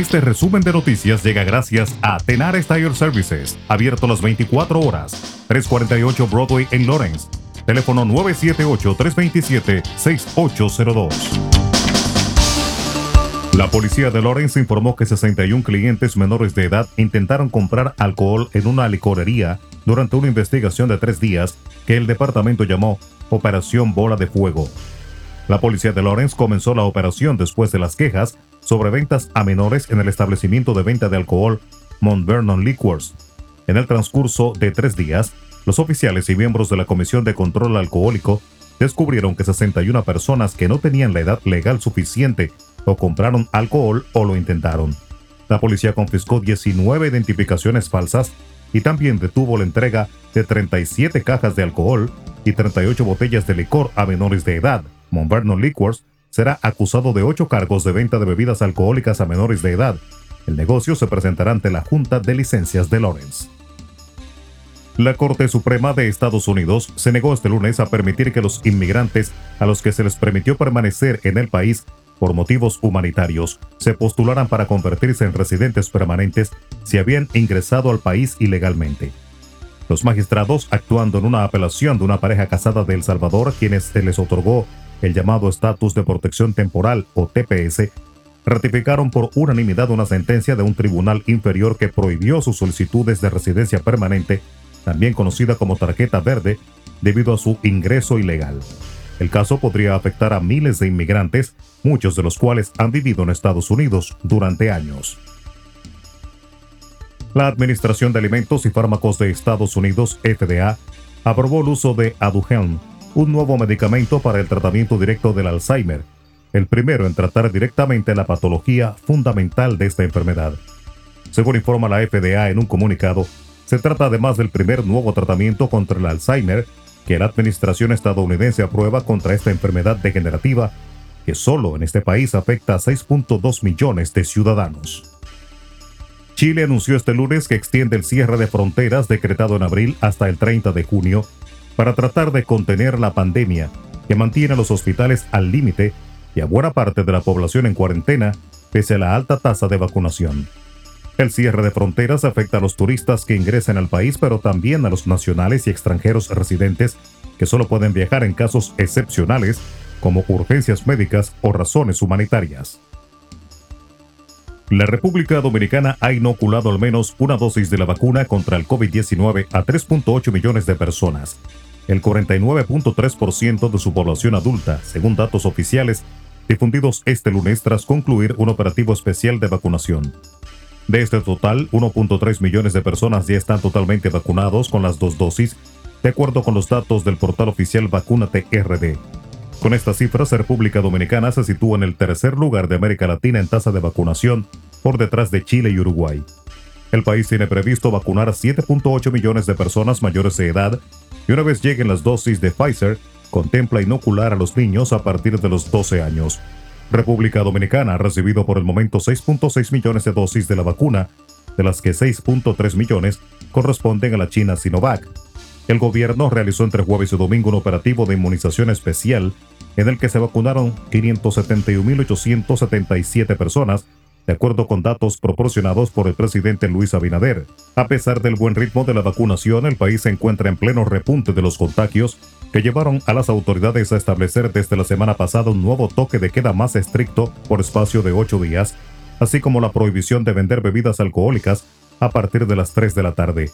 Este resumen de noticias llega gracias a Tenar Tire Services, abierto las 24 horas, 348 Broadway en Lawrence. Teléfono 978-327-6802. La policía de Lawrence informó que 61 clientes menores de edad intentaron comprar alcohol en una licorería durante una investigación de tres días que el departamento llamó Operación Bola de Fuego. La policía de Lawrence comenzó la operación después de las quejas sobre ventas a menores en el establecimiento de venta de alcohol Mount Vernon Liquors. En el transcurso de tres días, los oficiales y miembros de la Comisión de Control Alcohólico descubrieron que 61 personas que no tenían la edad legal suficiente o compraron alcohol o lo intentaron. La policía confiscó 19 identificaciones falsas y también detuvo la entrega de 37 cajas de alcohol y 38 botellas de licor a menores de edad. Mount Vernon Liquors será acusado de ocho cargos de venta de bebidas alcohólicas a menores de edad. El negocio se presentará ante la Junta de Licencias de Lawrence. La Corte Suprema de Estados Unidos se negó este lunes a permitir que los inmigrantes a los que se les permitió permanecer en el país por motivos humanitarios se postularan para convertirse en residentes permanentes si habían ingresado al país ilegalmente. Los magistrados, actuando en una apelación de una pareja casada de El Salvador, quienes se les otorgó el llamado Estatus de Protección Temporal o TPS, ratificaron por unanimidad una sentencia de un tribunal inferior que prohibió sus solicitudes de residencia permanente, también conocida como tarjeta verde, debido a su ingreso ilegal. El caso podría afectar a miles de inmigrantes, muchos de los cuales han vivido en Estados Unidos durante años. La Administración de Alimentos y Fármacos de Estados Unidos, FDA, aprobó el uso de Aduhelm un nuevo medicamento para el tratamiento directo del Alzheimer, el primero en tratar directamente la patología fundamental de esta enfermedad. Según informa la FDA en un comunicado, se trata además del primer nuevo tratamiento contra el Alzheimer que la administración estadounidense aprueba contra esta enfermedad degenerativa que solo en este país afecta a 6.2 millones de ciudadanos. Chile anunció este lunes que extiende el cierre de fronteras decretado en abril hasta el 30 de junio para tratar de contener la pandemia que mantiene a los hospitales al límite y a buena parte de la población en cuarentena pese a la alta tasa de vacunación. El cierre de fronteras afecta a los turistas que ingresen al país, pero también a los nacionales y extranjeros residentes que solo pueden viajar en casos excepcionales como urgencias médicas o razones humanitarias. La República Dominicana ha inoculado al menos una dosis de la vacuna contra el COVID-19 a 3.8 millones de personas, el 49.3% de su población adulta, según datos oficiales difundidos este lunes tras concluir un operativo especial de vacunación. De este total, 1.3 millones de personas ya están totalmente vacunados con las dos dosis, de acuerdo con los datos del portal oficial Vacúnate RD. Con estas cifras, República Dominicana se sitúa en el tercer lugar de América Latina en tasa de vacunación, por detrás de Chile y Uruguay. El país tiene previsto vacunar a 7.8 millones de personas mayores de edad y una vez lleguen las dosis de Pfizer, contempla inocular a los niños a partir de los 12 años. República Dominicana ha recibido por el momento 6.6 millones de dosis de la vacuna, de las que 6.3 millones corresponden a la China Sinovac. El gobierno realizó entre jueves y domingo un operativo de inmunización especial en el que se vacunaron 571.877 personas de acuerdo con datos proporcionados por el presidente Luis Abinader. A pesar del buen ritmo de la vacunación, el país se encuentra en pleno repunte de los contagios que llevaron a las autoridades a establecer desde la semana pasada un nuevo toque de queda más estricto por espacio de ocho días, así como la prohibición de vender bebidas alcohólicas a partir de las 3 de la tarde.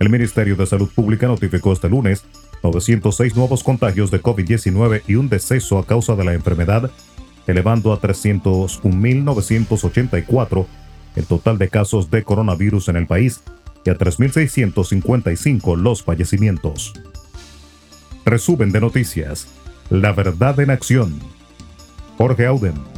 El Ministerio de Salud Pública notificó este lunes 906 nuevos contagios de COVID-19 y un deceso a causa de la enfermedad elevando a 301.984 el total de casos de coronavirus en el país y a 3.655 los fallecimientos. Resumen de noticias. La verdad en acción. Jorge Auden.